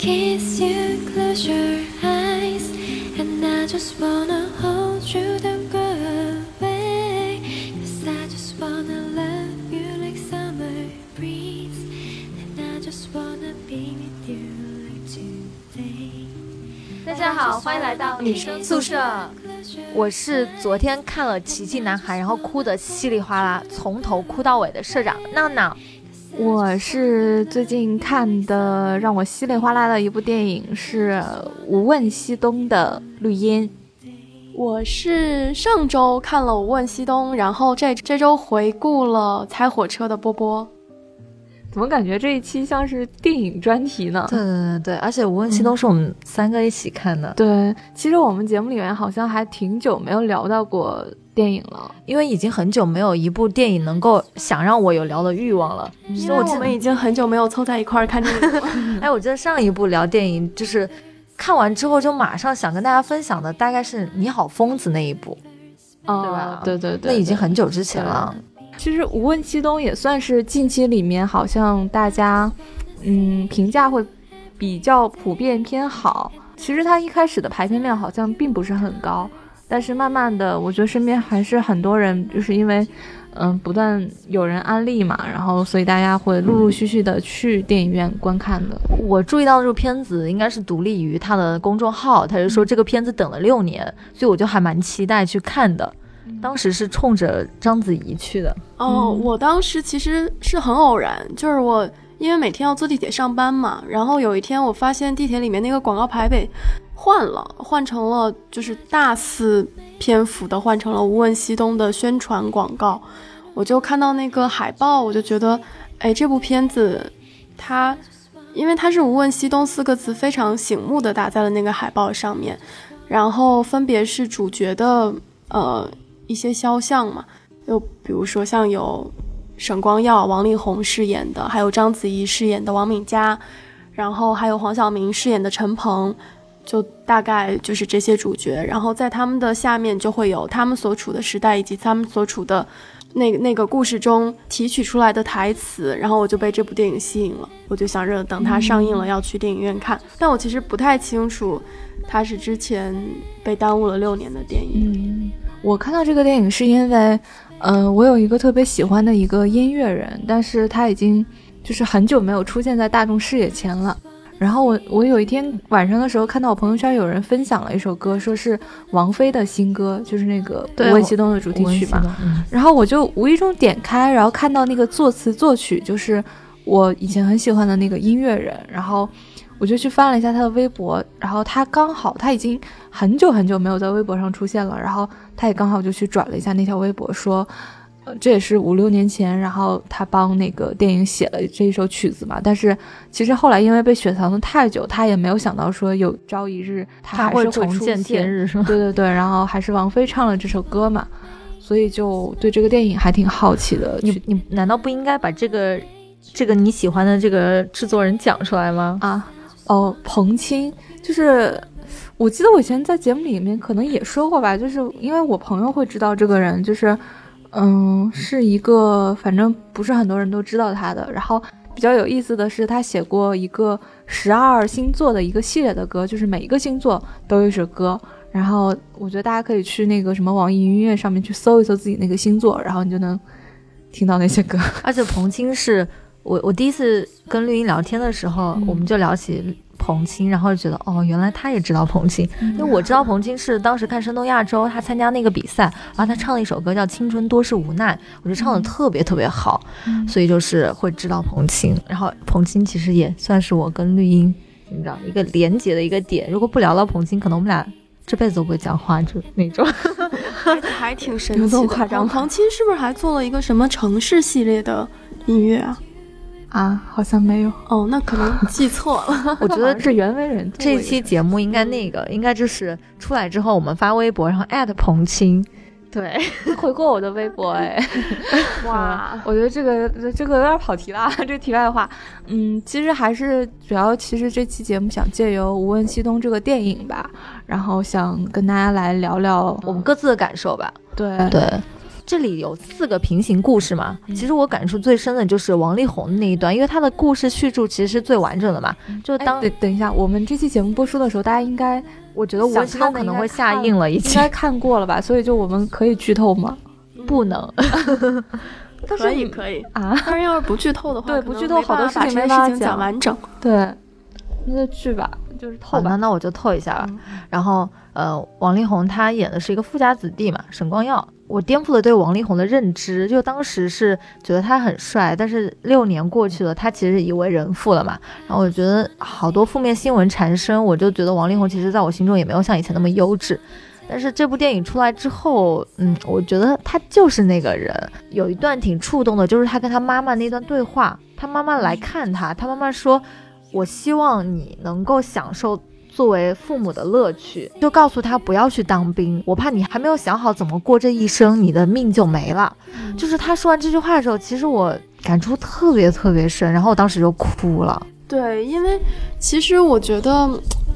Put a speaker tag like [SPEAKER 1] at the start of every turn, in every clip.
[SPEAKER 1] kiss you, close your eyes. And I just wanna hold you, don't go away. Cause I just wanna love you like summer breeze. And I just wanna be with you like today.
[SPEAKER 2] 大家好，欢迎来到女生宿舍。我是昨天看了《奇迹男孩》，然后哭得稀里哗啦，从头哭到尾的社长闹闹。
[SPEAKER 3] 我是最近看的让我稀里哗啦的一部电影，是《无问西东》的绿茵。
[SPEAKER 4] 我是上周看了《无问西东》，然后这这周回顾了《猜火车》的波波。
[SPEAKER 3] 怎么感觉这一期像是电影专题呢？
[SPEAKER 2] 对对对对，而且《无问西东》是我们三个一起看的。
[SPEAKER 3] 对，其实我们节目里面好像还挺久没有聊到过电影了，
[SPEAKER 2] 因为已经很久没有一部电影能够想让我有聊的欲望了。
[SPEAKER 4] 因为我们已经很久没有凑在一块儿看电影了。
[SPEAKER 2] 哎，我记得上一部聊电影就是看完之后就马上想跟大家分享的，大概是《你好，疯子》那一部，
[SPEAKER 3] 哦、
[SPEAKER 2] 对吧？
[SPEAKER 3] 对对对，
[SPEAKER 2] 那已经很久之前了。
[SPEAKER 3] 其实《无问西东》也算是近期里面好像大家，嗯，评价会比较普遍偏好。其实它一开始的排片量好像并不是很高，但是慢慢的，我觉得身边还是很多人就是因为，嗯，不断有人安利嘛，然后所以大家会陆陆续续的去电影院观看的。
[SPEAKER 2] 我注意到这部片子应该是独立于他的公众号，他就说这个片子等了六年，所以我就还蛮期待去看的。当时是冲着章子怡去的
[SPEAKER 4] 哦，我当时其实是很偶然，就是我因为每天要坐地铁上班嘛，然后有一天我发现地铁里面那个广告牌被换了，换成了就是大肆篇幅的换成了《无问西东》的宣传广告，我就看到那个海报，我就觉得，哎，这部片子它因为它是“无问西东”四个字非常醒目的打在了那个海报上面，然后分别是主角的呃。一些肖像嘛，就比如说像有沈光耀、王力宏饰演的，还有章子怡饰演的王敏佳，然后还有黄晓明饰演的陈鹏，就大概就是这些主角。然后在他们的下面就会有他们所处的时代以及他们所处的那那个故事中提取出来的台词。然后我就被这部电影吸引了，我就想着等它上映了要去电影院看。但我其实不太清楚，它是之前被耽误了六年的电影。
[SPEAKER 3] 嗯我看到这个电影是因为，嗯、呃，我有一个特别喜欢的一个音乐人，但是他已经就是很久没有出现在大众视野前了。然后我我有一天晚上的时候看到我朋友圈有人分享了一首歌，说是王菲的新歌，就是那个《无问西东》的主题曲嘛。
[SPEAKER 2] 嗯、
[SPEAKER 3] 然后我就无意中点开，然后看到那个作词作曲就是我以前很喜欢的那个音乐人，然后。我就去翻了一下他的微博，然后他刚好他已经很久很久没有在微博上出现了，然后他也刚好就去转了一下那条微博，说，呃，这也是五六年前，然后他帮那个电影写了这一首曲子嘛，但是其实后来因为被雪藏的太久，他也没有想到说有朝一日他还是会
[SPEAKER 2] 重见天日，是吗？
[SPEAKER 3] 对对对，然后还是王菲唱了这首歌嘛，所以就对这个电影还挺好奇的。
[SPEAKER 2] 你你难道不应该把这个这个你喜欢的这个制作人讲出来吗？
[SPEAKER 3] 啊。哦，彭青就是，我记得我以前在节目里面可能也说过吧，就是因为我朋友会知道这个人，就是，嗯，是一个反正不是很多人都知道他的。然后比较有意思的是，他写过一个十二星座的一个系列的歌，就是每一个星座都有一首歌。然后我觉得大家可以去那个什么网易云音乐上面去搜一搜自己那个星座，然后你就能听到那些歌。
[SPEAKER 2] 而且彭青是。我我第一次跟绿茵聊天的时候，
[SPEAKER 3] 嗯、
[SPEAKER 2] 我们就聊起彭青，然后就觉得哦，原来他也知道彭青，
[SPEAKER 3] 嗯、
[SPEAKER 2] 因为我知道彭青是当时看《声东亚洲》，他参加那个比赛，然后他唱了一首歌叫《青春多是无奈》，我觉得唱的特别特别好，
[SPEAKER 3] 嗯、
[SPEAKER 2] 所以就是会知道彭青。然后彭青其实也算是我跟绿茵你知道一个连接的一个点。如果不聊到彭青，可能我们俩这辈子都不会讲话，就那种，
[SPEAKER 4] 还 还挺神奇的。
[SPEAKER 3] 夸张。
[SPEAKER 4] 彭青是不是还做了一个什么城市系列的音乐啊？
[SPEAKER 3] 啊，好像没有
[SPEAKER 4] 哦，那可能记错了。
[SPEAKER 2] 我觉得
[SPEAKER 3] 是袁惟仁。
[SPEAKER 2] 这期节目应该那个，应该就是出来之后，我们发微博，然后艾特彭青。
[SPEAKER 3] 对，回过我的微博哎，
[SPEAKER 4] 哇，
[SPEAKER 3] 我觉得这个这个有点跑题了。这题外话，嗯，其实还是主要，其实这期节目想借由《无问西东》这个电影吧，然后想跟大家来聊聊
[SPEAKER 2] 我们各自的感受吧。
[SPEAKER 3] 对
[SPEAKER 2] 对，这里有四个平行故事嘛，
[SPEAKER 3] 嗯
[SPEAKER 2] 其实我感触最深的就是王力宏的那一段，因为他的故事叙述其实是最完整的嘛。就
[SPEAKER 3] 哎，
[SPEAKER 2] 当
[SPEAKER 3] 等等一下，我们这期节目播出的时候，大家应该
[SPEAKER 2] 我觉得吴文
[SPEAKER 3] 想看的
[SPEAKER 2] 新东可能会
[SPEAKER 3] 应该看
[SPEAKER 2] 下映了，已经应
[SPEAKER 3] 该看过了吧？所以就我们可以剧透吗？
[SPEAKER 2] 不能。
[SPEAKER 3] 但是
[SPEAKER 4] 可以 可以。
[SPEAKER 3] 啊，
[SPEAKER 4] 但是，要是不剧透的话，
[SPEAKER 3] 对不剧透好多事情没法讲
[SPEAKER 4] 讲完整。
[SPEAKER 3] 对，那就剧吧，就是透吧。
[SPEAKER 2] 那我就透一下吧。
[SPEAKER 3] 嗯
[SPEAKER 2] 然后，呃，王力宏他演的是一个富家子弟嘛，沈光耀。我颠覆了对王力宏的认知，就当时是觉得他很帅，但是六年过去了，他其实已为人父了嘛。然后我觉得好多负面新闻缠身，我就觉得王力宏其实在我心中也没有像以前那么优质。但是这部电影出来之后，嗯，我觉得他就是那个人。有一段挺触动的，就是他跟他妈妈那段对话。他妈妈来看他，他妈妈说：“我希望你能够享受作为父母的乐趣。”就告诉他不要去当兵，我怕你还没有想好怎么过这一生，你的命就没了。就是他说完这句话的时候，其实我感触特别特别深，然后我当时就哭了。
[SPEAKER 4] 对，因为其实我觉得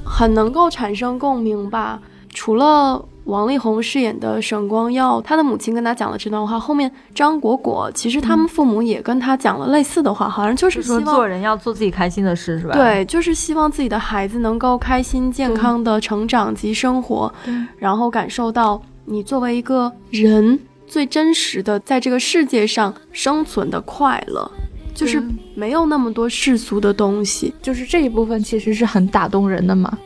[SPEAKER 4] 很能够产生共鸣吧。除了王力宏饰演的沈光耀，他的母亲跟他讲了这段话，后面张果果其实他们父母也跟他讲了类似的话，好像就是希
[SPEAKER 2] 说
[SPEAKER 4] 望
[SPEAKER 2] 做人要做自己开心的事，是吧？，
[SPEAKER 4] 对，就是希望自己的孩子能够开心健康的成长及生活，然后感受到你作为一个人最真实的在这个世界上生存的快乐，就是没有那么多世俗的东西。
[SPEAKER 3] 就是这一部分其实是很打动人的嘛。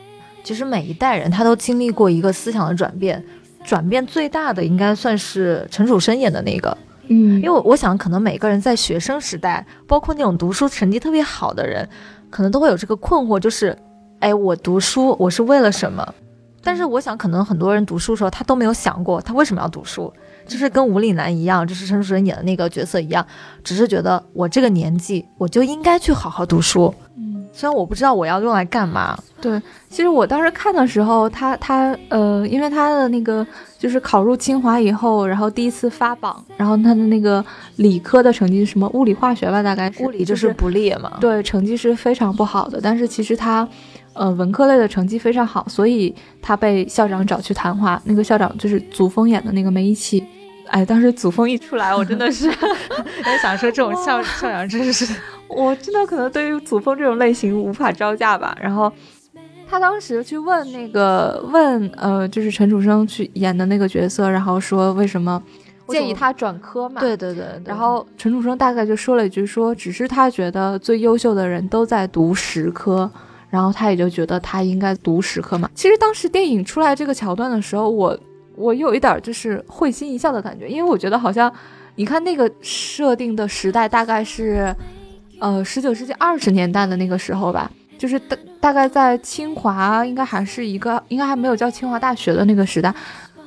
[SPEAKER 2] 其实每一代人他都经历过一个思想的转变，转变最大的应该算是陈楚生演的那个。
[SPEAKER 3] 嗯
[SPEAKER 2] 因为我我想，可能每个人在学生时代，包括那种读书成绩特别好的人，可能都会有这个困惑，就是，哎，我读书我是为了什么？但是我想，可能很多人读书的时候，他都没有想过他为什么要读书，就是跟吴岭南一样，就是陈楚生演的那个角色一样，只是觉得我这个年纪我就应该去好好读书，
[SPEAKER 3] 嗯，
[SPEAKER 2] 虽然我不知道我要用来干嘛。
[SPEAKER 3] 对其实我当时看的时候，他他呃，因为他的那个就是考入清华以后，然后第一次发榜，然后他的那个理科的成绩是什么物理化学吧，大概是
[SPEAKER 2] 物理就是不列嘛，
[SPEAKER 3] 对成绩是非常不好的，但是其实他。呃，文科类的成绩非常好，所以他被校长找去谈话。那个校长就是祖峰演的那个梅贻琦。哎，当时祖峰一出来，我真的是，
[SPEAKER 2] 我想说这种校校长真是，
[SPEAKER 3] 我真的可能对于祖峰这种类型无法招架吧。然后他当时去问那个问呃，就是陈楚生去演的那个角色，然后说为什么建议他转科嘛？
[SPEAKER 2] 对对对对
[SPEAKER 3] 然后陈楚生大概就说了一句说，只是他觉得最优秀的人都在读十科，然后他也就觉得他应该读十科嘛。其实当时电影出来这个桥段的时候，我我有一点儿就是会心一笑的感觉，因为我觉得好像你看那个设定的时代大概是呃十九世纪二十年代的那个时候吧。就是大大概在清华，应该还是一个，应该还没有叫清华大学的那个时代，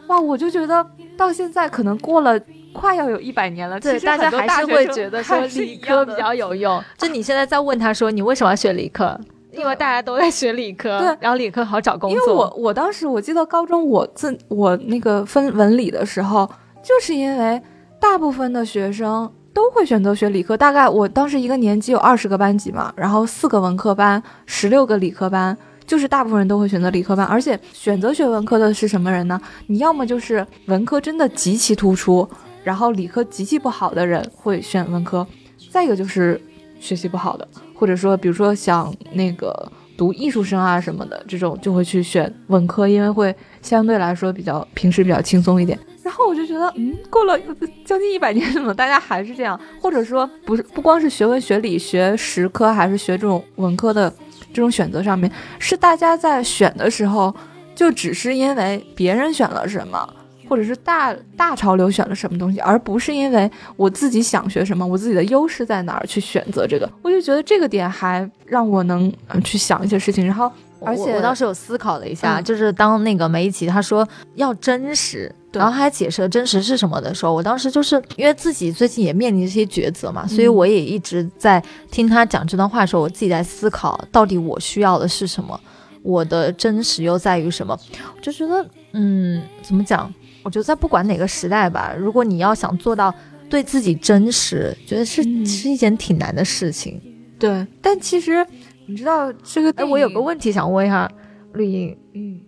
[SPEAKER 3] 哇！我就觉得到现在可能过了快要有一百年了，
[SPEAKER 2] 对，
[SPEAKER 3] 其实
[SPEAKER 2] 大家还是会觉得说理科比较有用。就你现在在问他说你为什么要学理科，因为大家都在学理科，
[SPEAKER 3] 对
[SPEAKER 2] 然后理科好找工作因。
[SPEAKER 3] 为我我当时我记得高中我自我那个分文理的时候，就是因为大部分的学生都会选择学理科，大概我当时一个年级有二十个班级嘛，然后四个文科班，十六个理科班。就是大部分人都会选择理科班，而且选择学文科的是什么人呢？你要么就是文科真的极其突出，然后理科极其不好的人会选文科，再一个就是学习不好的，或者说比如说想那个读艺术生啊什么的，这种就会去选文科，因为会相对来说比较平时比较轻松一点。然后我就觉得，嗯，过了将近一百年，怎么大家还是这样？或者说，不是不光是学文学理、学实科，还是学这种文科的这种选择上面，是大家在选的时候，就只是因为别人选了什么，或者是大大潮流选了什么东西，而不是因为我自己想学什么，我自己的优势在哪儿去选择这个。我就觉得这个点还让我能、呃去想一些事情，然后。而且
[SPEAKER 2] 我我当时有思考了一下，
[SPEAKER 3] 嗯
[SPEAKER 2] 就是当那个梅贻琦他说要真实，然后他还解释了真实是什么的时候，我当时就是因为自己最近也面临这些抉择嘛，所以
[SPEAKER 3] 嗯
[SPEAKER 2] 我也一直在听他讲这段话的时候，我自己在思考到底我需要的是什么，我的真实又在于什么，我就觉得嗯，怎么讲？我觉得在不管哪个时代吧，如果你要想做到对自己真实，觉得是、
[SPEAKER 3] 嗯
[SPEAKER 2] 是一件挺难的事情。
[SPEAKER 3] 对，但其实你知道这个
[SPEAKER 2] 哎，我有个问题想问一下绿茵，
[SPEAKER 3] 嗯，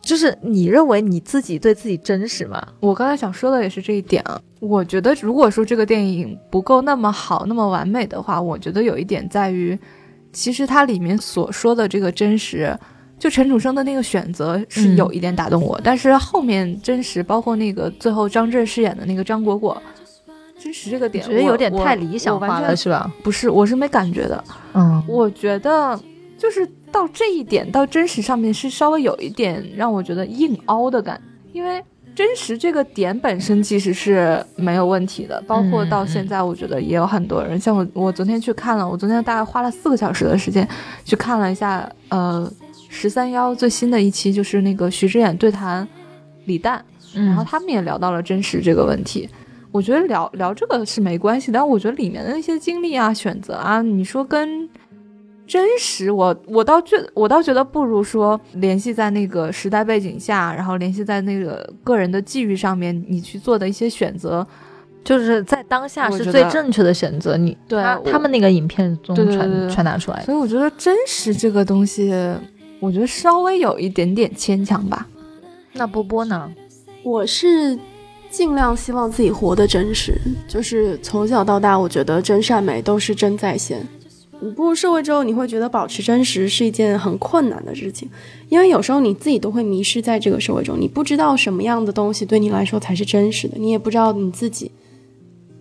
[SPEAKER 2] 就是你认为你自己对自己真实吗？
[SPEAKER 3] 我刚才想说的也是这一点啊。我觉得，如果说这个电影不够那么好、那么完美的话，我觉得有一点在于，其实它里面所说的这个真实，就陈楚生的那个选择是
[SPEAKER 2] 嗯
[SPEAKER 3] 有一点打动我。但是后面真实，包括那个最后张震饰演的那个张果果，真实这个点我，
[SPEAKER 2] 觉得有点太理想化了，。是吧？
[SPEAKER 3] 不是，我是没感觉的。
[SPEAKER 2] 嗯，
[SPEAKER 3] 我觉得就是到这一点，到真实上面是稍微有一点让我觉得硬凹的感，因为真实这个点本身其实是没有问题的，包括到现在，我觉得也有很多人，像我，我昨天去看了，我昨天大概花了四个小时的时间去看了一下，呃，十三幺最新的一期，就是那个徐志远对谈李诞，然后
[SPEAKER 2] 嗯
[SPEAKER 3] 他们也聊到了真实这个问题。我觉得聊聊这个是没关系，但我觉得里面的那些经历啊、选择啊，你说跟真实，我我倒觉我倒觉得不如说联系在那个时代背景下，然后联系在那个个人的际遇上面，你去做的一些选择，
[SPEAKER 2] 就是在当下是最正确的选择。你
[SPEAKER 3] 对
[SPEAKER 2] 他他们那个影片中传传达出来的。
[SPEAKER 3] 所以我觉得真实这个东西，我觉得稍微有一点点牵强吧。
[SPEAKER 2] 那波波呢？
[SPEAKER 4] 我是尽量希望自己活得真实，就是从小到大，我觉得真善美都是真在线。你步入社会之后，你会觉得保持真实是一件很困难的事情，因为有时候你自己都会迷失在这个社会中，你不知道什么样的东西对你来说才是真实的，你也不知道你自己，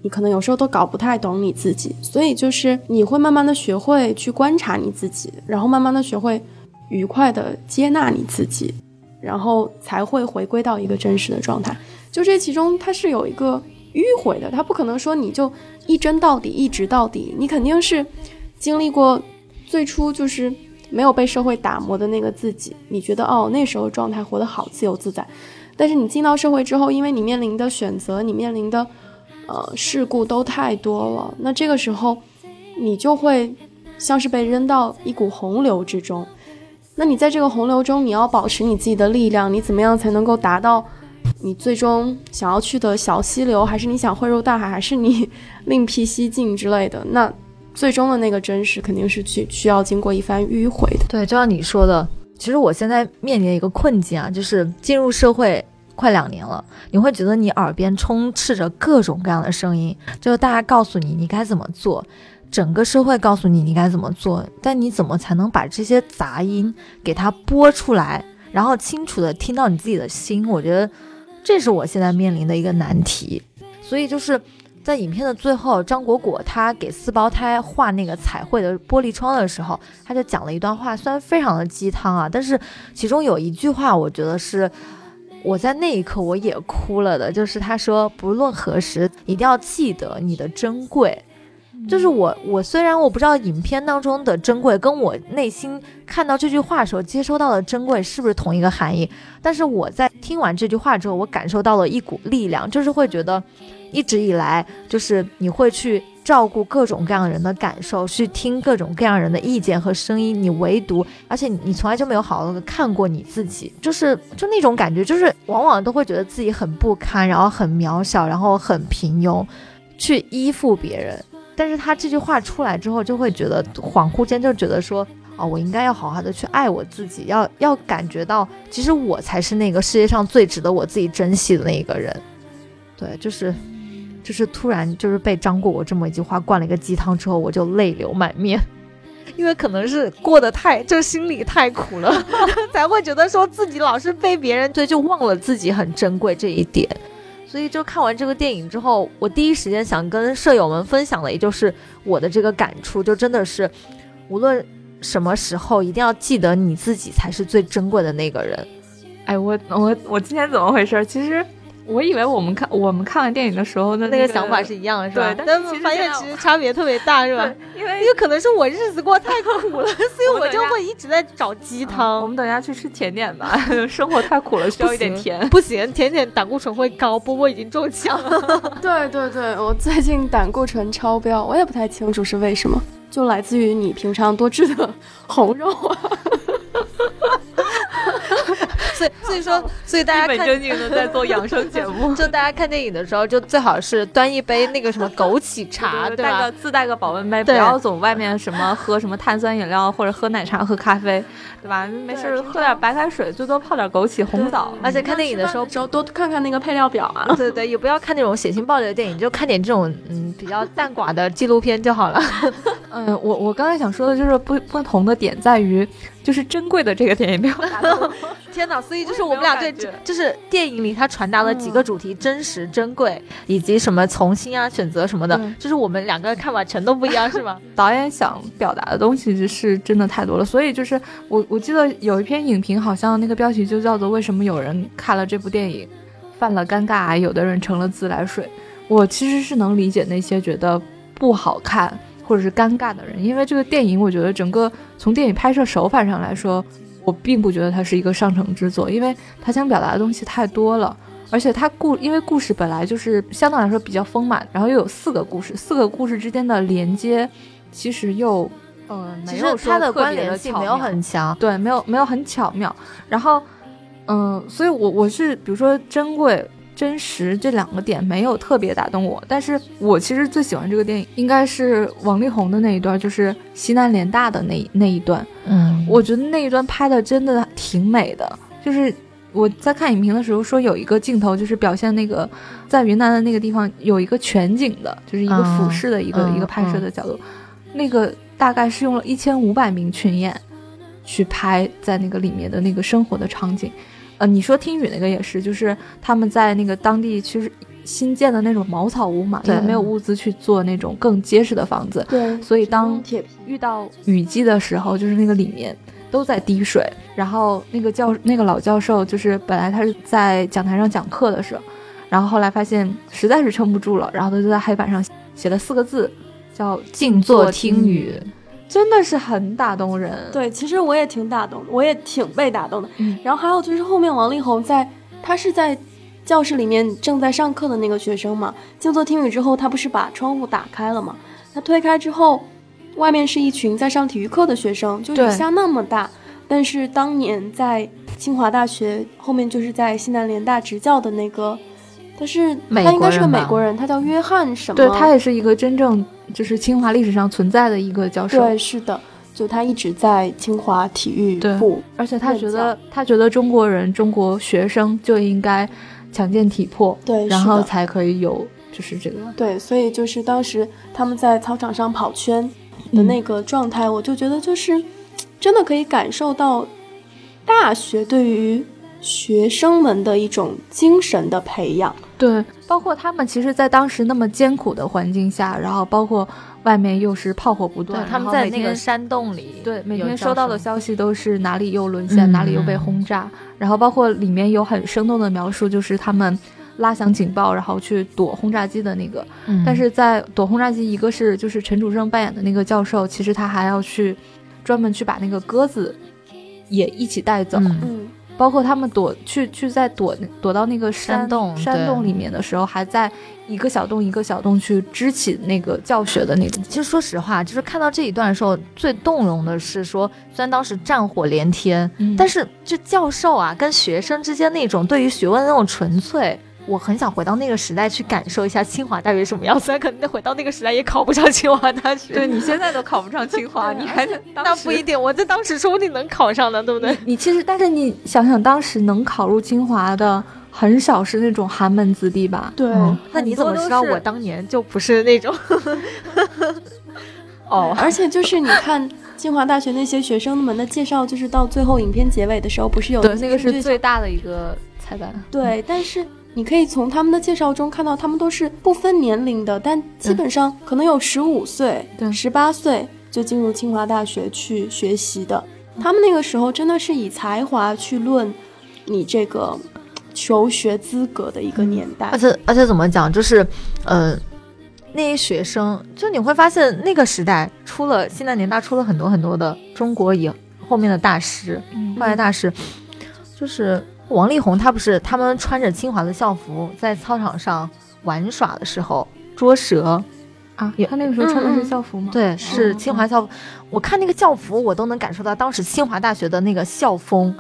[SPEAKER 4] 你可能有时候都搞不太懂你自己，所以就是你会慢慢的学会去观察你自己，然后慢慢的学会愉快的接纳你自己，然后才会回归到一个真实的状态。就这其中，它是有一个迂回的，它不可能说你就一针到底，一直到底，你肯定是经历过最初就是没有被社会打磨的那个自己，你觉得哦那时候状态活得好自由自在，但是你进到社会之后，因为你面临的选择，你面临的呃事故都太多了，那这个时候你就会像是被扔到一股洪流之中。那你在这个洪流中，你要保持你自己的力量，你怎么样才能够达到你最终想要去的小溪流，还是你想汇入大海，还是你 另辟蹊径之类的？那最终的那个真实，肯定是去需要经过一番迂回的。
[SPEAKER 2] 对，就像你说的，其实我现在面临一个困境啊，就是进入社会快两年了，你会觉得你耳边充斥着各种各样的声音，就是大家告诉你你该怎么做，整个社会告诉你你该怎么做，但你怎么才能把这些杂音给它播出来，然后清楚的听到你自己的心？我觉得这是我现在面临的一个难题，所以就是。在影片的最后，张果果他给四胞胎画那个彩绘的玻璃窗的时候，他就讲了一段话，虽然非常的鸡汤啊，但是其中有一句话，我觉得是我在那一刻我也哭了的，就是他说不论何时，一定要记得你的珍贵。就是我，我虽然我不知道影片当中的珍贵跟我内心看到这句话的时候接收到的珍贵是不是同一个含义，但是我在听完这句话之后，我感受到了一股力量，就是会觉得一直以来就是你会去照顾各种各样人的感受，去听各种各样人的意见和声音，你唯独而且你从来就没有好好的看过你自己，就是就那种感觉，就是往往都会觉得自己很不堪，然后很渺小，然后很平庸，去依附别人。但是他这句话出来之后，就会觉得恍惚间就觉得说，哦，我应该要好好的去爱我自己，要要感觉到，其实我才是那个世界上最值得我自己珍惜的那一个人。对，就是，就是突然就是被张果果这么一句话灌了一个鸡汤之后，我就泪流满面。因为可能是过得太，就心里太苦了，才会觉得说自己老是被别人对，就忘了自己很珍贵这一点。所以就看完这个电影之后，我第一时间想跟舍友们分享的，也就是我的这个感触，就真的是，无论什么时候，一定要记得你自己才是最珍贵的那个人。
[SPEAKER 3] 哎，我我我今天怎么回事？其实我以为我们看我们看完电影的时候的个
[SPEAKER 2] 那个想法是一样的，是吧？
[SPEAKER 3] 对但
[SPEAKER 2] 发现其实差别特别大，是吧？
[SPEAKER 3] 因为
[SPEAKER 2] 因为可能是我日子过太苦了，所以我就会一直在找鸡汤我。
[SPEAKER 3] 们等一下去吃甜点吧，生活太苦了，需要一点甜。
[SPEAKER 2] 不行，甜点胆固醇会高，波波已经中枪了。
[SPEAKER 4] 对对对，我最近胆固醇超标，我也不太清楚是为什么，就来自于你平常多吃的红肉啊。
[SPEAKER 2] 所以 所以说，所以大家
[SPEAKER 3] 一本
[SPEAKER 2] 看。
[SPEAKER 3] 正经的在做养生节目
[SPEAKER 2] 就大家看电影的时候，就最好是端一杯那个什么枸杞茶，对吧
[SPEAKER 3] 带个？自带个保温杯，不要总外面什么喝什么碳酸饮料或者喝奶茶、喝咖啡，对吧？没事儿喝点白开水，最多泡点枸杞、红枣。
[SPEAKER 2] 而且看电影的时候，
[SPEAKER 4] 时候多看看那个配料表啊。
[SPEAKER 2] 对对，也不要看那种血腥暴力的电影，就看点这种嗯比较淡寡的纪录片就好了。
[SPEAKER 3] 嗯，我我刚才想说的就是不不同的点在于，就是珍贵的这个电影没有达到。
[SPEAKER 2] 天哪！所以就是
[SPEAKER 3] 我
[SPEAKER 2] 们俩对这，就是电影里它传达了几个主题：真实、珍贵，以及什么从心啊、选择什么的
[SPEAKER 3] 对。
[SPEAKER 2] 就是我们两个看法全都不一样，是吗？
[SPEAKER 3] 导演想表达的东西是真的太多了，所以就是我我记得有一篇影评，好像那个标题就叫做“为什么有人看了这部电影犯了尴尬癌，有的人成了自来水”。我其实是能理解那些觉得不好看或者是尴尬的人，因为这个电影，我觉得整个从电影拍摄手法上来说，我并不觉得它是一个上乘之作，因为它想表达的东西太多了。而且它故，因为故事本来就是相对来说比较丰满，然后又有四个故事，四个故事之间的连接，其实又，呃，
[SPEAKER 2] 其
[SPEAKER 3] 没有说
[SPEAKER 2] 实它的关联性没有很强。
[SPEAKER 3] 对，没有没有很巧妙。然后，嗯、所以我我是比如说珍贵、真实这两个点没有特别打动我，但是我其实最喜欢这个电影，应该是王力宏的那一段，就是西南联大的那那一段。
[SPEAKER 2] 嗯
[SPEAKER 3] 我觉得那一段拍的真的挺美的，就是我在看影评的时候说有一个镜头，就是表现那个在云南的那个地方有一个全景的，就是一个俯
[SPEAKER 2] 嗯
[SPEAKER 3] 视的一个、
[SPEAKER 2] 嗯
[SPEAKER 3] 一个拍摄的角度，那个大概是用了一千五百名群演去拍在那个里面的那个生活的场景。呃，你说听雨那个也是，就是他们在那个当地其实新建的那种茅草屋嘛，因为没有物资去做那种更结实的房子，
[SPEAKER 4] 对，
[SPEAKER 3] 所以当遇到雨季的时候，就是那个里面都在滴水。然后那个教那个老教授，就是本来他是在讲台上讲课的时候，然后后来发现实在是撑不住了，然后他就在黑板上写了四个字，叫“静坐听雨”，真的是很打动人。
[SPEAKER 4] 对，其实我也挺打动的，我也挺被打动的。
[SPEAKER 3] 嗯
[SPEAKER 4] 然后还有就是后面王力宏在，他是在教室里面正在上课的那个学生嘛，静坐听雨之后，他不是把窗户打开了嘛？他推开之后，外面是一群在上体育课的学生，就雨下那么大，但是当年在清华大学后面就是在西南联大执教的那个。他是他应该是个美国人，他叫约翰什么？
[SPEAKER 3] 对他也是一个真正就是清华历史上存在的一个教授。
[SPEAKER 4] 对是的，就他一直在清华体育
[SPEAKER 3] 对
[SPEAKER 4] 部。
[SPEAKER 3] 而且他觉得，他觉得中国人、中国学生就应该强健体魄，
[SPEAKER 4] 对，
[SPEAKER 3] 然后才可以有就是这个
[SPEAKER 4] 对，所以就是当时他们在操场上跑圈的
[SPEAKER 3] 嗯
[SPEAKER 4] 那个状态，我就觉得就是真的可以感受到大学对于学生们的一种精神的培养。
[SPEAKER 3] 对，包括他们其实，在当时那么艰苦的环境下，然后包括外面又是炮火不断，
[SPEAKER 2] 他们在那个山洞里，
[SPEAKER 3] 对每天收到的消息都是哪里又沦陷，哪里又被
[SPEAKER 2] 嗯
[SPEAKER 3] 轰炸，然后包括里面有很生动的描述，就是他们拉响警报，然后去躲轰炸机的那个。
[SPEAKER 2] 嗯
[SPEAKER 3] 但是在躲轰炸机，一个是就是陈楚生扮演的那个教授，其实他还要去专门去把那个鸽子也一起带走。
[SPEAKER 2] 嗯
[SPEAKER 4] 嗯，
[SPEAKER 3] 包括他们躲去去在躲躲到那个山
[SPEAKER 2] 山洞
[SPEAKER 3] 山洞里面的时候，还在一个小洞一个小洞去支起那个教学的那种。
[SPEAKER 2] 其实说实话，就是看到这一段的时候，最动容的是说，虽然当时战火连天，但
[SPEAKER 3] 是
[SPEAKER 2] 是就教授啊跟学生之间那种对于学问的那种纯粹。我很想回到那个时代去感受一下清华大学什么样，虽然可能回到那个时代也考不上清华大学。
[SPEAKER 3] 对你现在都考不上清华，你还
[SPEAKER 2] 那不一定，我在当时说不定能考上呢，对不对？
[SPEAKER 3] 你其实，但是你想想，当时能考入清华的很少是那种寒门子弟吧？
[SPEAKER 4] 对。
[SPEAKER 2] 嗯那你怎么知道我当年就不是那种？哦，
[SPEAKER 4] 而且就是你看清华大学那些学生们的介绍，就是到最后影片结尾的时候，不是有，
[SPEAKER 3] 那个是
[SPEAKER 4] 最
[SPEAKER 3] 最大的一个彩蛋。
[SPEAKER 4] 对，但是你可以从他们的介绍中看到，他们都是不分年龄的，但基本上可能有十五岁、
[SPEAKER 3] 对
[SPEAKER 4] 十八岁就进入清华大学去学习的。他们那个时候真的是以才华去论你这个求学资格的一个年代。
[SPEAKER 2] 而且而且怎么讲，就是呃，那些学生，就你会发现那个时代出了现在年大出了很多很多的中国以后面的大师，
[SPEAKER 3] 嗯
[SPEAKER 2] 后来大师，就是王力宏，他不是他们穿着清华的校服在操场上玩耍的时候捉蛇，
[SPEAKER 3] 啊，他那个时候穿的是校服吗？
[SPEAKER 2] 对，是
[SPEAKER 3] 哦
[SPEAKER 2] 清华校服。我看那个校服，我都能感受到当时清华大学的那个校风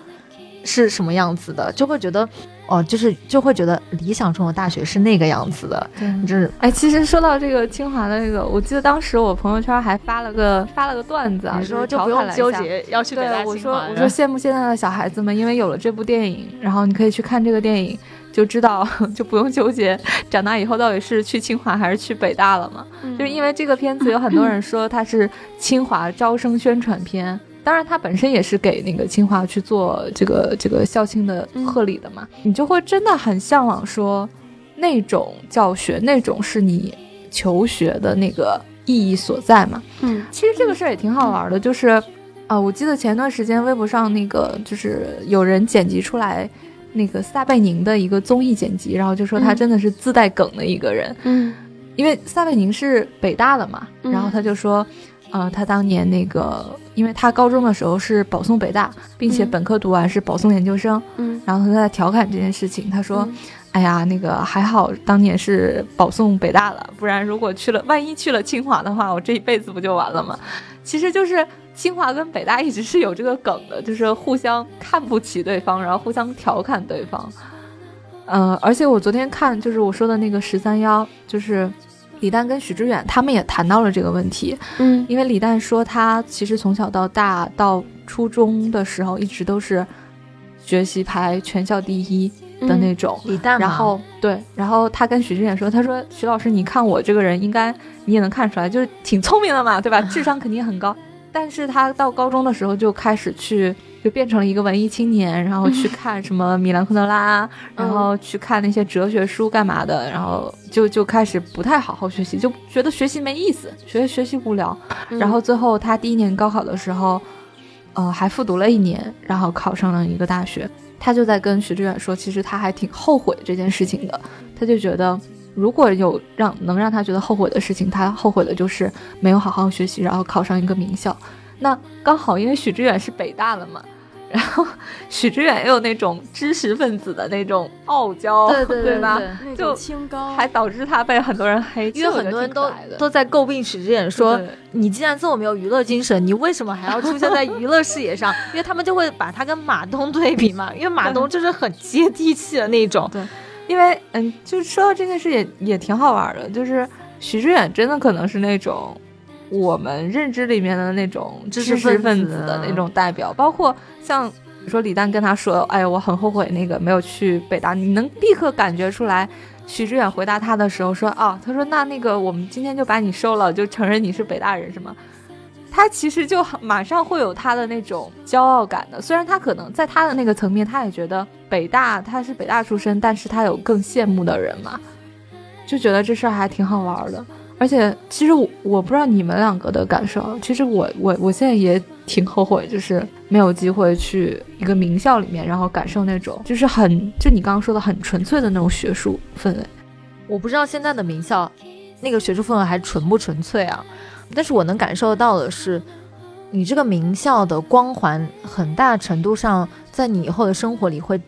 [SPEAKER 2] 是什么样子的，就会觉得哦，就是就会觉得理想中的大学是那个样子的，就是
[SPEAKER 3] 哎，其实说到这个清华的那个，我记得当时我朋友圈还发了个发了个段子啊，
[SPEAKER 2] 你说
[SPEAKER 3] 就
[SPEAKER 2] 就不用纠。结要去北大
[SPEAKER 3] 对，我说我说羡慕现在的小孩子们，因为有了这部电影，然后你可以去看这个电影，就知道 就不用纠结长大以后到底是去清华还是去北大了嘛。就是因为这个片子有很多人说它是清华招生宣传片，当然他本身也是给那个清华去做这个这个校庆的贺礼的嘛，你就会真的很向往说那种教学，那种是你求学的那个意义所在嘛。
[SPEAKER 4] 嗯。
[SPEAKER 3] 其实这个事儿也挺好玩的，就是，啊，我记得前段时间微博上那个就是有人剪辑出来那个撒贝宁的一个综艺剪辑，然后就说他
[SPEAKER 4] 嗯。
[SPEAKER 3] 真的是自带梗的一个人，
[SPEAKER 4] 嗯。
[SPEAKER 3] 因为撒贝宁是北大的嘛，
[SPEAKER 4] 嗯。
[SPEAKER 3] 然后他就说，呃，他当年那个，因为他高中的时候是保送北大，并且
[SPEAKER 4] 嗯
[SPEAKER 3] 本科读完是保送研究生，
[SPEAKER 4] 嗯
[SPEAKER 3] 然后他在调侃这件事情，他说。
[SPEAKER 4] 嗯
[SPEAKER 3] 哎呀，那个还好，当年是保送北大了，不然如果去了，万一去了清华的话，我这一辈子不就完了吗？其实就是清华跟北大一直是有这个梗的，就是互相看不起对方，然后互相调侃对方。呃，而且我昨天看，就是我说的那个十三幺，就是李诞跟许知远他们也谈到了这个问题，
[SPEAKER 4] 嗯
[SPEAKER 3] 因为李诞说他其实从小到大到初中的时候一直都是学习排全校第一的那种。
[SPEAKER 2] 李诞嘛，
[SPEAKER 3] 然后对，然后他跟许知远说，他说许老师，你看我这个人，应该你也能看出来，就是挺聪明的嘛，对吧？智商肯定很高。但是他到高中的时候就开始去，就变成了一个文艺青年，然后去看什么米兰昆德拉，然后去看那些哲学书干嘛的，然后就就开始不太好好学习，就觉得学习没意思，觉得学习无聊。
[SPEAKER 4] 嗯
[SPEAKER 3] 然后最后他第一年高考的时候，呃，还复读了一年，然后考上了一个大学。他就在跟徐志远说，其实他还挺后悔这件事情的。他就觉得，如果有让能让他觉得后悔的事情，他后悔的就是没有好好学习，然后考上一个名校。那刚好因为许知远是北大的嘛，然后许知远也有那种知识分子的那种傲娇，
[SPEAKER 2] 对对对
[SPEAKER 3] 就
[SPEAKER 4] 清高，
[SPEAKER 3] 还导致他被很多人黑，
[SPEAKER 2] 因为很多人都都在诟病许知远说
[SPEAKER 3] 对，
[SPEAKER 2] 你既然这么没有娱乐精神，你为什么还要出现在娱乐视野上？因为他们就会把他跟马东对比嘛，因为马东就是很接地气的那种。对。
[SPEAKER 3] 因为嗯，就说到这件事也也挺好玩的，就是许知远真的可能是那种我们认知里面的那种知识
[SPEAKER 2] 识分
[SPEAKER 3] 分
[SPEAKER 2] 子
[SPEAKER 3] 子的那种代表，包括像比如说李诞跟他说，哎，我很后悔那个没有去北大，你能立刻感觉出来。许知远回答他的时候说：“啊，他说那那个我们今天就把你收了，就承认你是北大人是吗？” 他其实就马上会有他的那种骄傲感的。虽然他可能在他的那个层面，他也觉得北大他是北大出身，但是他有更羡慕的人嘛，就觉得这事儿还挺好玩的。而且其实我我不知道你们两个的感受，其实我我我现在也挺后悔，就是没有机会去一个名校里面，然后感受那种就是很就你刚刚说的很纯粹的那种学术氛围。
[SPEAKER 2] 我不知道现在的名校那个学术氛围还纯不纯粹啊，但是我能感受到的是，你这个名校的光环很大程度上在你以后的生活里会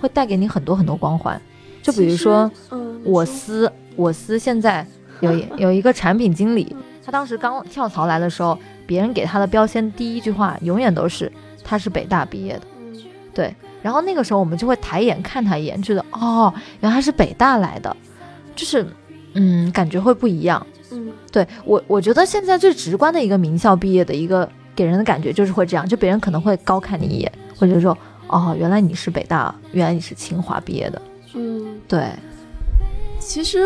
[SPEAKER 2] 会带给你很多很多光环，就比如说。
[SPEAKER 4] 嗯，
[SPEAKER 2] 我司我司现在 有一有一个产品经理，他当时刚跳槽来的时候，别人给他的标签第一句话永远都是他是北大毕业的，
[SPEAKER 4] 嗯
[SPEAKER 2] 对。然后那个时候我们就会抬眼看他一眼，觉得哦，原来他是北大来的，就是嗯，感觉会不一样。
[SPEAKER 4] 嗯
[SPEAKER 2] 对我，我觉得现在最直观的一个名校毕业的一个给人的感觉就是会这样，就别人可能会高看你一眼，或者说哦，原来你是北大，原来你是清华毕业的，
[SPEAKER 4] 嗯，
[SPEAKER 2] 对。
[SPEAKER 4] 其实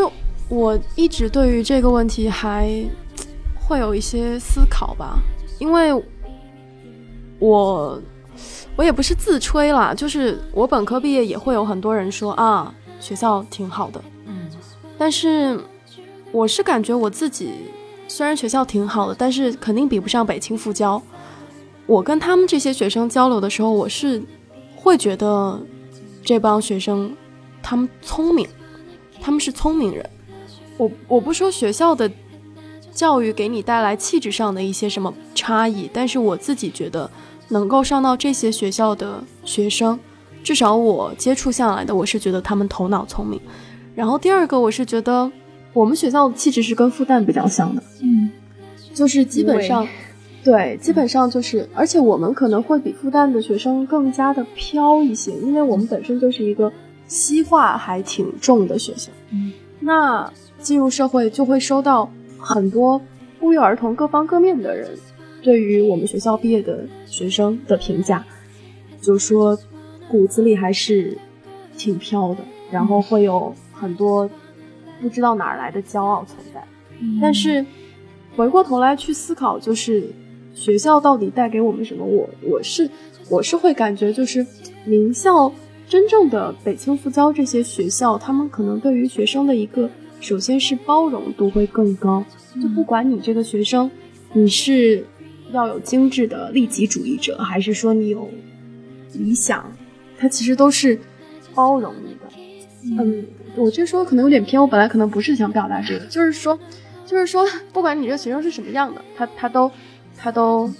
[SPEAKER 4] 我一直对于这个问题还会有一些思考吧，因为我我也不是自吹啦，就是我本科毕业也会有很多人说啊，学校挺好的，
[SPEAKER 2] 嗯
[SPEAKER 4] 但是我是感觉我自己虽然学校挺好的，但是肯定比不上北清复交。我跟他们这些学生交流的时候，我是会觉得这帮学生他们聪明，他们是聪明人。我我不说学校的教育给你带来气质上的一些什么差异，但是我自己觉得能够上到这些学校的学生，至少我接触下来的，我是觉得他们头脑聪明。然后第二个，我是觉得我们学校的气质是跟复旦比较像的，
[SPEAKER 3] 嗯，
[SPEAKER 4] 就是基本上，对，基本上就是，而且我们可能会比复旦的学生更加的飘一些，因为我们本身就是一个西化还挺重的学校。
[SPEAKER 2] 嗯，
[SPEAKER 4] 那进入社会就会收到很多不约而同、各方各面的人对于我们学校毕业的学生的评价，就说骨子里还是挺飘的，然后会有很多不知道哪儿来的骄傲存在。但是回过头来去思考，就是学校到底带给我们什么？我我是我是会感觉，就是名校真正的北清复交这些学校，他们可能对于学生的一个，首先是包容度会更高。就不管你这个学生，你是要有精致的利己主义者，还是说你有理想，他其实都是包容你的。嗯，我这说可能有点偏，我本来可能不是想表达这个，就是说，就是说，不管你这个学生是什么样的，他他都他都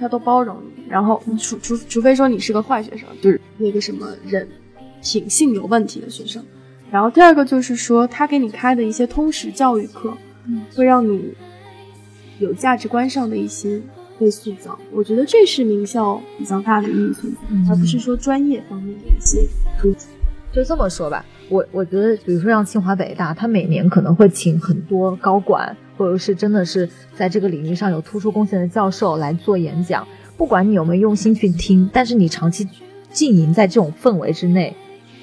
[SPEAKER 4] 他都包容你，然后除除除非说你是个坏学生，就是那个什么人品性有问题的学生。然后第二个就是说，他给你开的一些通识教育课，会让你有价值观上的一些被塑造。我觉得这是名校比较大的意义存在，而不是说专业方面的一些突出。
[SPEAKER 2] 就这么说吧，我我觉得，比如说像清华北大，他每年可能会请很多高管，或者是真的是在这个领域上有突出贡献的教授来做演讲。不管你有没有用心去听，但是你长期浸淫在这种氛围之内，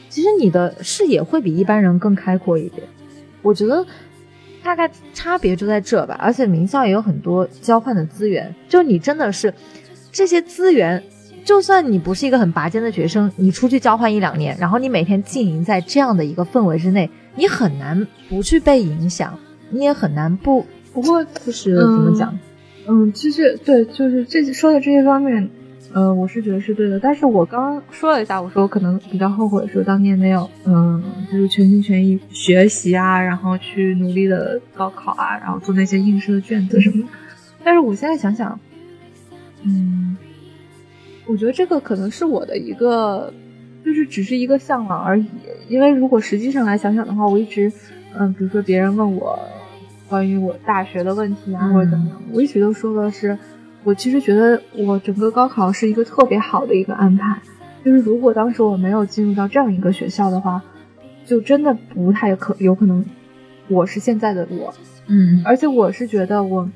[SPEAKER 2] 其实你的视野会比一般人更开阔一点。我觉得大概差别就在这吧。而且名校也有很多交换的资源，就你真的是这些资源。就算你不是一个很拔尖的学生，你出去交换一两年，然后你每天浸淫在这样的一个氛围之内，你很难不去被影响，你也很难不
[SPEAKER 3] 不过
[SPEAKER 2] 就是怎么讲？
[SPEAKER 3] 嗯，其实对，就是这说的这些方面，呃，我是觉得是对的。但是我刚刚说了一下，我说我可能比较后悔，说当年没有，嗯，就是全心全意学习啊，然后去努力的高考啊，然后做那些应试的卷子什么的。但是我现在想想，嗯。我觉得这个可能是我的一个，就是只是一个向往而已。因为如果实际上来想想的话，我一直，嗯，比如说别人问我关于我大学的问题啊，或者怎么样，我一直都说的是，我其实觉得我整个高考是一个特别好的一个安排。就是如果当时我没有进入到这样一个学校的话，就真的不太可有可能我是现在的我。
[SPEAKER 2] 嗯，
[SPEAKER 3] 而且我是觉得我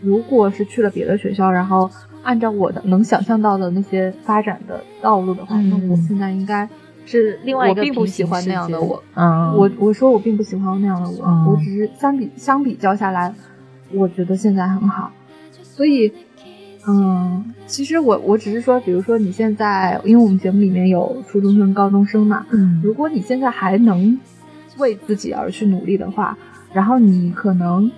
[SPEAKER 3] 如果是去了别的学校，然后。按照我的能想象到的那些发展的道路的话，
[SPEAKER 2] 嗯、
[SPEAKER 3] 那我现在应该
[SPEAKER 2] 是另外一个。
[SPEAKER 3] 我并不喜欢那样的我。
[SPEAKER 2] 嗯，
[SPEAKER 3] 我我说我并不喜欢那样的我，
[SPEAKER 2] 嗯、
[SPEAKER 3] 我只是相比相比较下来，我觉得现在很好。所以，嗯，其实我我只是说，比如说你现在，因为我们节目里面有初中生、高中生嘛，
[SPEAKER 2] 嗯，
[SPEAKER 3] 如果你现在还能为自己而去努力的话，然后你可能。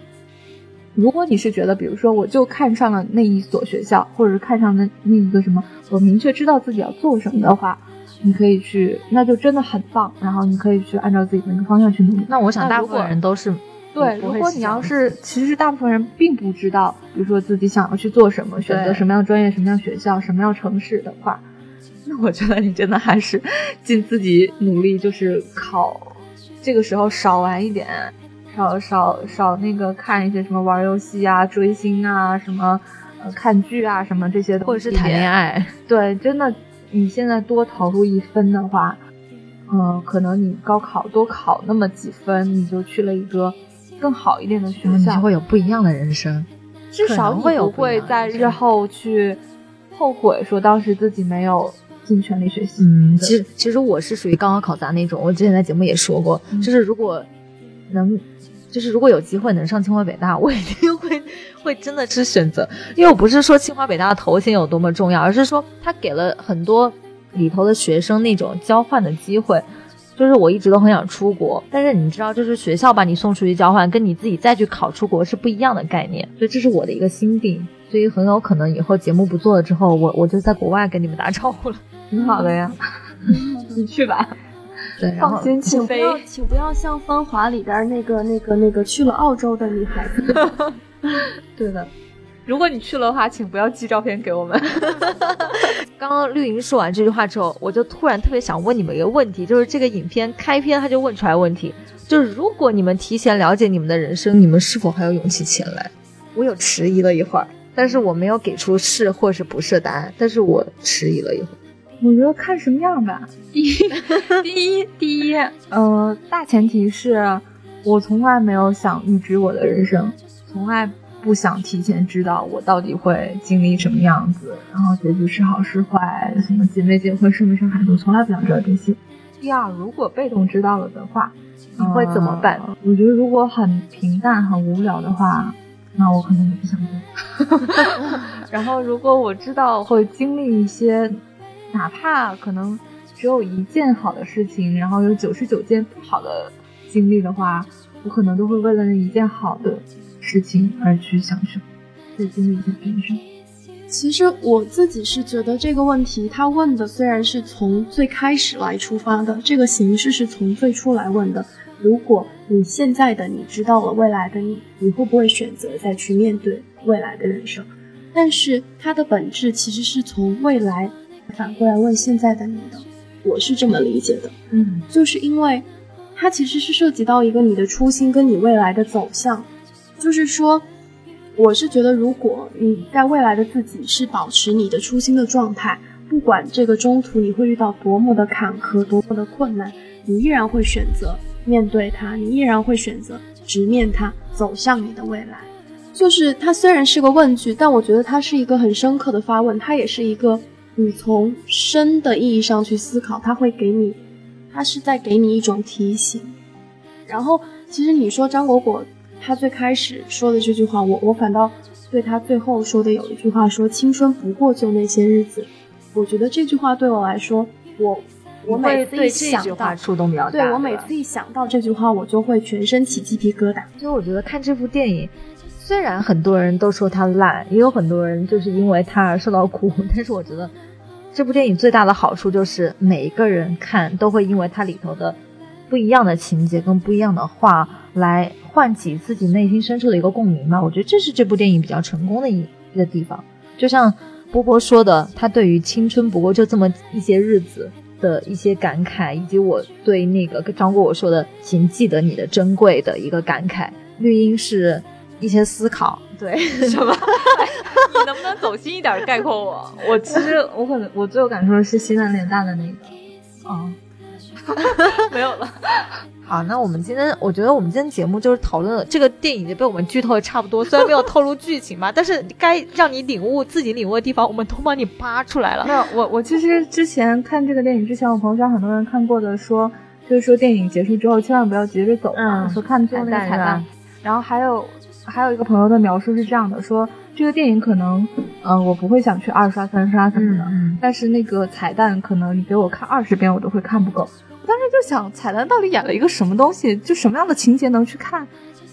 [SPEAKER 3] 如果你是觉得，比如说，我就看上了那一所学校，或者是看上那那一个什么，我明确知道自己要做什么的话，你可以去，那就真的很棒。然后你可以去按照自己的那个方向去努力。
[SPEAKER 2] 那我想大部分人都是
[SPEAKER 3] 对。如果你要是，其实大部分人并不知道，比如说自己想要去做什么，选择什么样的专业、什么样学校、什么样城市的话，那我觉得你真的还是 尽自己努力，就是考，这个时候少玩一点。少少少那个看一些什么玩游戏啊、追星啊、什么呃看剧啊、什么这些东西，
[SPEAKER 2] 或者是谈恋爱。
[SPEAKER 3] 对，真的，你现在多投入一分的话，嗯，可能你高考多考那么几分，你就去了一个更好一点的学校，
[SPEAKER 2] 就会有不一样的人生。
[SPEAKER 3] 至少
[SPEAKER 2] 会有
[SPEAKER 3] 不会在日后去后悔说当时自己没有尽全力学习。
[SPEAKER 2] 嗯，其实其实我是属于高考考砸那种，我之前在节目也说过，
[SPEAKER 3] 嗯、
[SPEAKER 2] 就是如果能。就是如果有机会能上清华北大，我一定会会真的是选择，因为我不是说清华北大的头衔有多么重要，而是说他给了很多里头的学生那种交换的机会。就是我一直都很想出国，但是你知道，就是学校把你送出去交换，跟你自己再去考出国是不一样的概念，所以这是我的一个心病。所以很有可能以后节目不做了之后，我我就在国外跟你们打招呼了，
[SPEAKER 3] 挺好的呀，你去吧。
[SPEAKER 2] 对，
[SPEAKER 3] 放心请不要。
[SPEAKER 4] 请不要像《芳华》里边那个、那个、那个去了澳洲的女孩子。
[SPEAKER 3] 对的，如果你去了的话，请不要寄照片给我们。
[SPEAKER 2] 刚刚绿莹说完这句话之后，我就突然特别想问你们一个问题，就是这个影片开篇他就问出来问题，就是如果你们提前了解你们的人生，你们是否还有勇气前来？我有迟疑了一会儿，但是我没有给出是或是不是答案，但是我迟疑了一会儿。
[SPEAKER 3] 我觉得看什么样吧。第一，第一，第一，呃，大前提是我从来没有想预知我的人生，从来不想提前知道我到底会经历什么样子，然后结局是好是坏，什么结没结婚，生没生孩子，我从来不想知道这些。第二，如果被动知道了的话，
[SPEAKER 2] 你会怎么办？
[SPEAKER 3] 呃我觉得如果很平淡、很无聊的话，那我可能也不想做。然后，如果我知道会经历一些，哪怕可能只有一件好的事情，然后有九十九件不好的经历的话，我可能都会为了那一件好的事情而去享受，去经历一下人生。
[SPEAKER 4] 其实我自己是觉得这个问题，他问的虽然是从最开始来出发的，这个形式是从最初来问的。如果你现在的你知道了未来的你，你会不会选择再去面对未来的人生？但是它的本质其实是从未来反过来问现在的你的，我是这么理解的。
[SPEAKER 3] 嗯
[SPEAKER 4] 就是因为它其实是涉及到一个你的初心跟你未来的走向，就是说，我是觉得如果你在未来的自己是保持你的初心的状态，不管这个中途你会遇到多么的坎坷、多么的困难，你依然会选择面对它，你依然会选择直面它，走向你的未来。就是它虽然是个问句，但我觉得它是一个很深刻的发问，它也是一个你从深的意义上去思考，它会给你，它是在给你一种提醒。然后，其实你说张果果他最开始说的这句话，我我反倒对他最后说的有一句话说青春不过就那些日子，我觉得这句话对我来说，我我每次一想到
[SPEAKER 2] 句话，触动比较大。
[SPEAKER 4] 对我每次一想到这句话，我就会全身起鸡皮疙瘩。
[SPEAKER 2] 其实我觉得看这部电影，虽然很多人都说它烂，也有很多人就是因为它而受到苦，但是我觉得这部电影最大的好处就是每一个人看都会因为它里头的不一样的情节跟不一样的话来唤起自己内心深处的一个共鸣嘛。我觉得这是这部电影比较成功的一一个地方。就像波波说的，他对于青春不过就这么一些日子。的一些感慨，以及我对那个张果我说的“请记得你的珍贵”的一个感慨，绿茵是一些思考，对
[SPEAKER 3] 什么？你能不能走心一点概括我？我其实我可能我最有感受的是西南联大的那个，哦，没有了。
[SPEAKER 2] 好，那我们今天，我觉得我们今天节目就是讨论了这个电影已经被我们剧透的差不多，虽然没有透露剧情吧，但是该让你领悟自己领悟的地方，我们都帮你扒出来了。
[SPEAKER 3] 没有，我我其实之前看这个电影之前，我朋友圈很多人看过的说，就是说电影结束之后千万不要急着走嘛，
[SPEAKER 2] 嗯
[SPEAKER 3] 说看最后那个彩
[SPEAKER 2] 彩蛋是吧
[SPEAKER 3] 蛋。然后还有还有一个朋友的描述是这样的，说这个电影可能，嗯、我不会想去二刷三刷什么的，
[SPEAKER 2] 嗯
[SPEAKER 3] 但是那个彩蛋可能你给我看二十遍我都会看不够。我当时就想，彩蛋到底演了一个什么东西？就什么样的情节能去看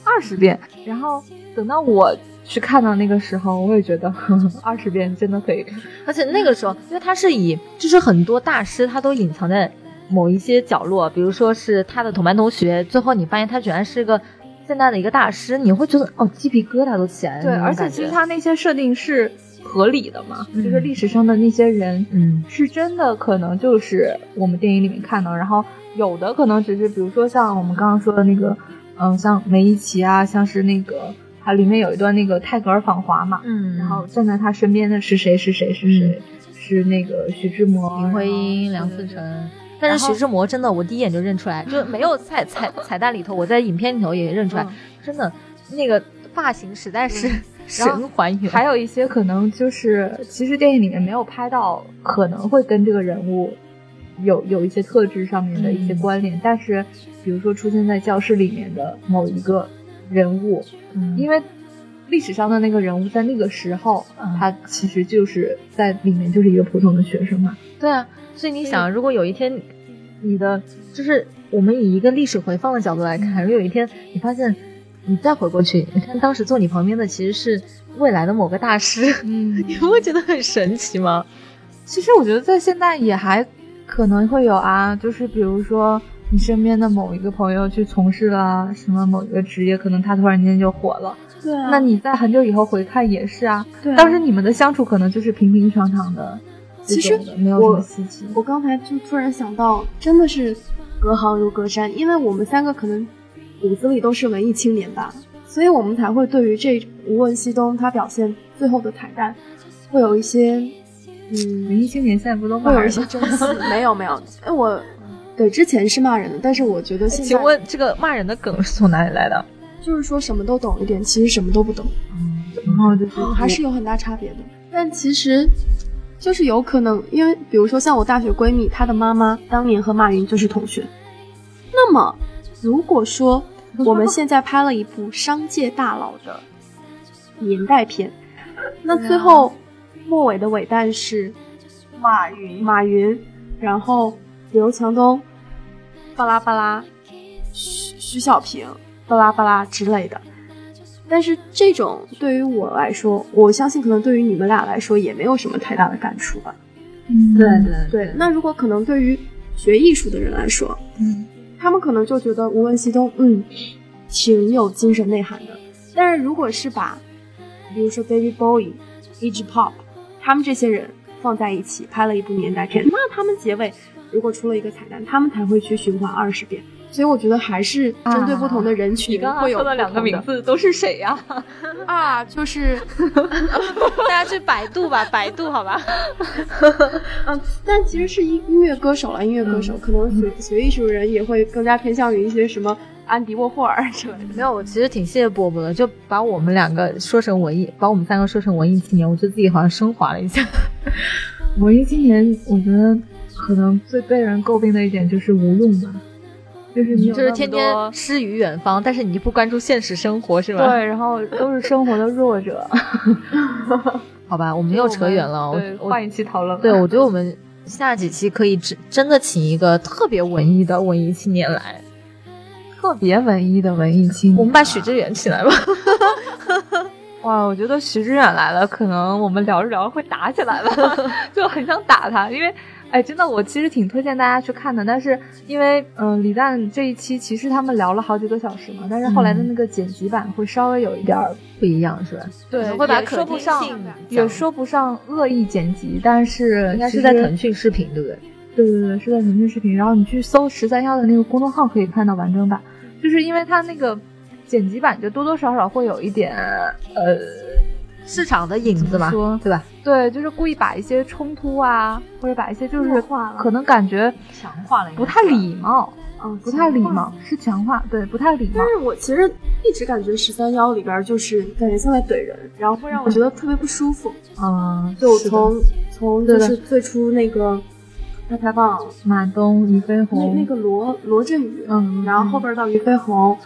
[SPEAKER 3] 二十遍？然后等到我去看到那个时候，我也觉得 二十遍真的可以看。
[SPEAKER 2] 而且那个时候，因为它是以就是很多大师他都隐藏在某一些角落，比如说是他的同班同学，最后你发现他居然是个现代的一个大师，你会觉得哦鸡皮疙瘩都起来了。
[SPEAKER 3] 对，而且其实他那些设定是合理的嘛，
[SPEAKER 2] 嗯
[SPEAKER 3] 就是历史上的那些人，
[SPEAKER 2] 嗯
[SPEAKER 3] 是真的可能就是我们电影里面看到，然后有的可能只是比如说像我们刚刚说的那个，嗯，像梅贻琦啊，像是那个它里面有一段那个泰戈尔访华嘛，
[SPEAKER 2] 嗯，
[SPEAKER 3] 然后站在他身边的是谁？是谁？是谁？是那个徐志摩、
[SPEAKER 2] 林徽因、梁思成。但是徐志摩真的，我第一眼就认出来，就没有彩彩彩蛋里头，我在影片里头也认出来，
[SPEAKER 3] 嗯
[SPEAKER 2] 真的那个发型实在是神还原。
[SPEAKER 3] 还有一些可能就是，其实电影里面没有拍到，可能会跟这个人物有有一些特质上面的一些
[SPEAKER 2] 嗯。
[SPEAKER 3] 关联，但是比如说出现在教室里面的某一个人物，
[SPEAKER 2] 嗯。
[SPEAKER 3] 因为历史上的那个人物在那个时候，
[SPEAKER 2] 嗯。
[SPEAKER 3] 他其实就是在里面就是一个普通的学生嘛，
[SPEAKER 2] 对啊，所以你想，如果有一天你的就是我们以一个历史回放的角度来看，如果有一天你发现你再回过去，你看当时坐你旁边的其实是未来的某个大师，
[SPEAKER 3] 嗯
[SPEAKER 2] 你不会觉得很神奇吗？
[SPEAKER 3] 其实我觉得在现在也还可能会有啊，就是比如说你身边的某一个朋友去从事了什么某一个职业，可能他突然间就火了。
[SPEAKER 4] 对啊，
[SPEAKER 3] 那你在很久以后回看也是啊，
[SPEAKER 4] 对啊
[SPEAKER 3] 当时你们的相处可能就是平平常常的这
[SPEAKER 4] 其实
[SPEAKER 3] 种的，没有什么稀奇。
[SPEAKER 4] 我刚才就突然想到，真的是隔行如隔山，因为我们三个可能骨子里都是文艺青年吧，所以我们才会对于这《无问西东》他表现最后的彩蛋，会有一些嗯，
[SPEAKER 3] 文艺青年现在不都
[SPEAKER 4] 会有一？些珍惜。没有没有，哎我对之前是骂人的，但是我觉得现在
[SPEAKER 2] 请问这个骂人的梗是从哪里来的？
[SPEAKER 4] 就是说什么都懂一点，其实什么都不懂。
[SPEAKER 3] 然后就
[SPEAKER 4] 还是有很大差别的。但其实就是有可能，因为比如说像我大学闺蜜，她的妈妈当年和马云就是同学。那么，如果说我们现在拍了一部商界大佬的年代片，那最后末尾的尾弹是马云，马云，然后刘强东，巴拉巴拉，徐徐小平，巴拉巴拉之类的。但是这种对于我来说，我相信可能对于你们俩来说也没有什么太大的感触吧。
[SPEAKER 2] 嗯对对
[SPEAKER 4] 对，那如果可能对于学艺术的人来说，
[SPEAKER 3] 嗯，
[SPEAKER 4] 他们可能就觉得无问西东，嗯，挺有精神内涵的。但是如果是把，比如说 Baby Bowie、Iggy Pop 他们这些人放在一起拍了一部年代片，那他们结尾如果出了一个彩蛋，他们才会去循环二十遍。所以我觉得还是针对不同的人群
[SPEAKER 3] 你刚刚
[SPEAKER 4] 会有
[SPEAKER 3] 说的两个名
[SPEAKER 4] 字
[SPEAKER 3] 字都是谁呀、
[SPEAKER 4] 啊，就是
[SPEAKER 2] 大家去百度吧，百度好吧。
[SPEAKER 4] 嗯，但其实是音音乐歌手了，音乐歌手、可能学学艺术的人也会更加偏向于一些什么安迪沃霍尔之类的。
[SPEAKER 2] 没有，我其实挺谢谢波波的，就把我们两个说成文艺，把我们三个说成文艺青年，我觉得自己好像升华了一下。
[SPEAKER 3] 文艺青年，我觉得可能最被人诟病的一点就是无用吧，就是你
[SPEAKER 2] 就是天天诗与远方，但是你就不关注现实生活，是吧？
[SPEAKER 3] 对，然后都是生活的弱者。
[SPEAKER 2] 好吧，我们又扯远了。我
[SPEAKER 3] 换一期讨论。
[SPEAKER 2] 对，我觉得我们下几期可以真真的请一个特别文艺的文艺青年来，
[SPEAKER 3] 特别文艺的文艺青年，
[SPEAKER 2] 我们把许知远 请来吧。
[SPEAKER 3] 哇，我觉得许知远来了，可能我们聊着聊着会打起来了，就很想打他，因为。哎，真的，我其实挺推荐大家去看的，但是因为，嗯、李诞这一期其实他们聊了好几个小时嘛，但是后来的那个剪辑版会稍微有一点儿
[SPEAKER 2] 不一样是吧？
[SPEAKER 3] 对
[SPEAKER 2] 会把
[SPEAKER 3] 也
[SPEAKER 2] 可听
[SPEAKER 3] 说不上
[SPEAKER 2] 性
[SPEAKER 3] 也说不上恶意剪辑，但是
[SPEAKER 2] 应该是在腾讯视频，对不对？
[SPEAKER 3] 对对对，是在腾讯视频。然后你去搜十三幺的那个公众号，可以看到完整版。就是因为它那个剪辑版，就多多少少会有一点，呃，
[SPEAKER 2] 市场的影子嘛对吧？
[SPEAKER 3] 对，就是故意把一些冲突啊，或者把一些就是可能感觉
[SPEAKER 2] 强化了
[SPEAKER 3] 不太礼貌，
[SPEAKER 4] 嗯，
[SPEAKER 3] 不太礼貌，是强化，对，不太礼貌。
[SPEAKER 4] 但。是我其实一直感觉十三幺里边就是感觉像在怼人，然后会让我觉得特别不舒服。
[SPEAKER 2] 嗯，
[SPEAKER 4] 就是从从就是最初那个大采访
[SPEAKER 3] 马东、俞飞
[SPEAKER 4] 那
[SPEAKER 3] 鸿，
[SPEAKER 4] 那个罗罗振宇，
[SPEAKER 3] 嗯
[SPEAKER 4] 然后后边到俞飞鸿，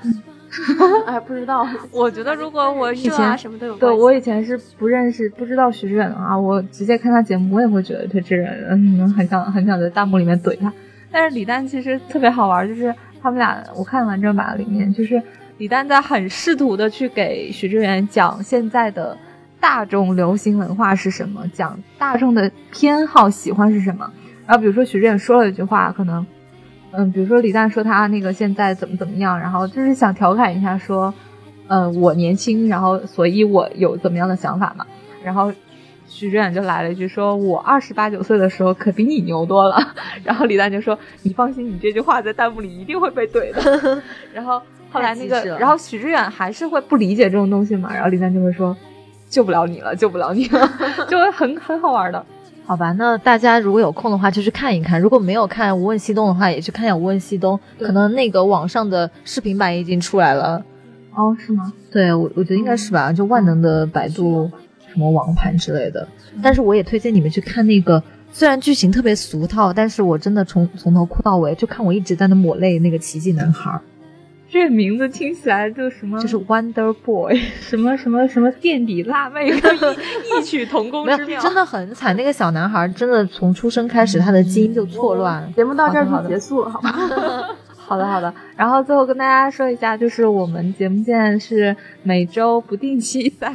[SPEAKER 4] 哎，不知道，
[SPEAKER 3] 我觉得如果我以前
[SPEAKER 4] 啊什么都有
[SPEAKER 3] 对我以前是不认识、不知道徐志远的话，我直接看他节目，我也会觉得他这人，嗯，很想很想在弹幕里面怼他。但是李诞其实特别好玩，就是他们俩，我看完整版里面，就是李诞在很试图的去给徐志远讲现在的大众流行文化是什么，讲大众的偏好喜欢是什么。然后比如说徐志远说了一句话，可能。嗯，比如说李诞说他那个现在怎么怎么样，然后就是想调侃一下说，呃，我年轻，然后所以我有怎么样的想法嘛。然后徐志远就来了一句说，我二十八九岁的时候可比你牛多了。然后李诞就说，你放心，你这句话在弹幕里一定会被怼的。然后后来那个然后许知远还是会不理解这种东西嘛，然后李诞就会说，救不了你了，救不了你了，就会很很好玩的。
[SPEAKER 2] 好吧，那大家如果有空的话就去看一看，如果没有看《无问西东》的话，也去看一下《无问西东》，可能那个网上的视频版已经出来了。
[SPEAKER 3] 哦，是吗？
[SPEAKER 2] 对我，我觉得应该是吧，就万能的百度什么网盘之类的。但是我也推荐你们去看那个，虽然剧情特别俗套，但是我真的从从头哭到尾，就看我一直在那抹泪那个奇迹男孩儿，
[SPEAKER 3] 这个名字听起来就什么，
[SPEAKER 2] 就是 Wonder Boy，
[SPEAKER 3] 什么什么什么垫底辣妹 跟异异曲同工之妙，
[SPEAKER 2] 有真的很惨。那个小男孩儿真的从出生开始，他的基因就错乱。
[SPEAKER 4] 节目到这儿就结束了，好吗？
[SPEAKER 3] 好的，好的。然后最后跟大家说一下，就是我们节目现在是每周不定期在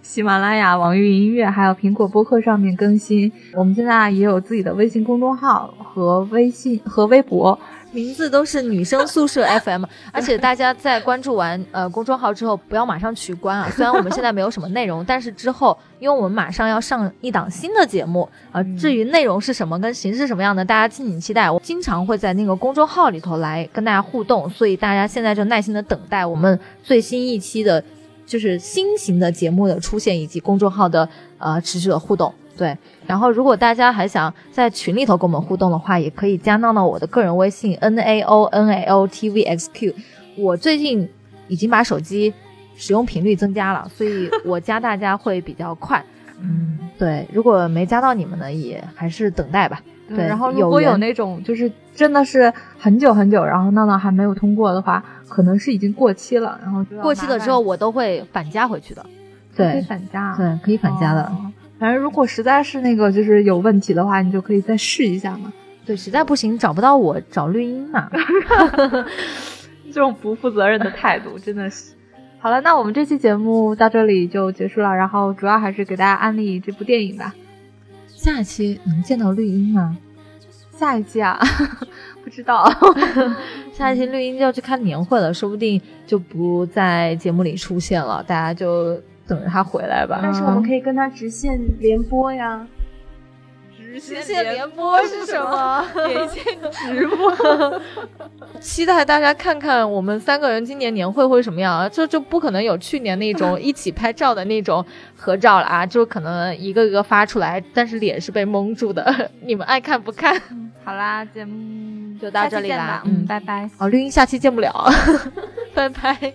[SPEAKER 3] 喜马拉雅、网易云音乐还有苹果播客上面更新。我们现在也有自己的微信公众号和微信和微博。
[SPEAKER 2] 名字都是女生宿舍 FM，而且大家在关注完呃公众号之后，不要马上取关啊。虽然我们现在没有什么内容，但是之后因为我们马上要上一档新的节目啊、呃至于内容是什么跟形式什么样的，大家敬请期待。我经常会在那个公众号里头来跟大家互动，所以大家现在就耐心的等待我们最新一期的，就是新型的节目的出现以及公众号的呃持续的互动。对，然后如果大家还想在群里头跟我们互动的话，也可以加闹闹我的个人微信 n a o n a o t v x q。我最近已经把手机使用频率增加了，所以 我加大家会比较快。嗯，对，如果没加到你们呢，也还是等待吧。对
[SPEAKER 3] 然后如果有那种就是真的是很久很久，然后闹闹还没有通过的话，可能是已经过期了，然后
[SPEAKER 2] 过期了之后，我都会反加回去的。
[SPEAKER 3] 对可以
[SPEAKER 2] 对
[SPEAKER 3] 反加啊，
[SPEAKER 2] 对，可以反加的。
[SPEAKER 3] 哦反正如果实在是那个就是有问题的话，你就可以再试一下嘛。
[SPEAKER 2] 对，实在不行找不到我找绿茵嘛。
[SPEAKER 3] 这种不负责任的态度真的是。好了，那我们这期节目到这里就结束了，然后主要还是给大家安利这部电影吧。
[SPEAKER 2] 下期能见到绿茵吗？
[SPEAKER 3] 下一期啊，不知道。
[SPEAKER 2] 下一期绿茵就要去看年会了，说不定就不在节目里出现了，大家就等着他回来吧。
[SPEAKER 4] 但是我们可以跟他直线联播呀。
[SPEAKER 3] 直
[SPEAKER 2] 直线联播是什么？
[SPEAKER 3] 连线直播。
[SPEAKER 2] 期待大家看看我们三个人今年年会会什么样啊！就就不可能有去年那种 一起拍照的那种合照了啊！就可能一个个发出来，但是脸是被蒙住的。你们爱看不看？
[SPEAKER 3] 好啦，节目
[SPEAKER 2] 就到这里啦嗯
[SPEAKER 3] 拜拜。
[SPEAKER 2] 哦，绿茵下期见不了，拜拜。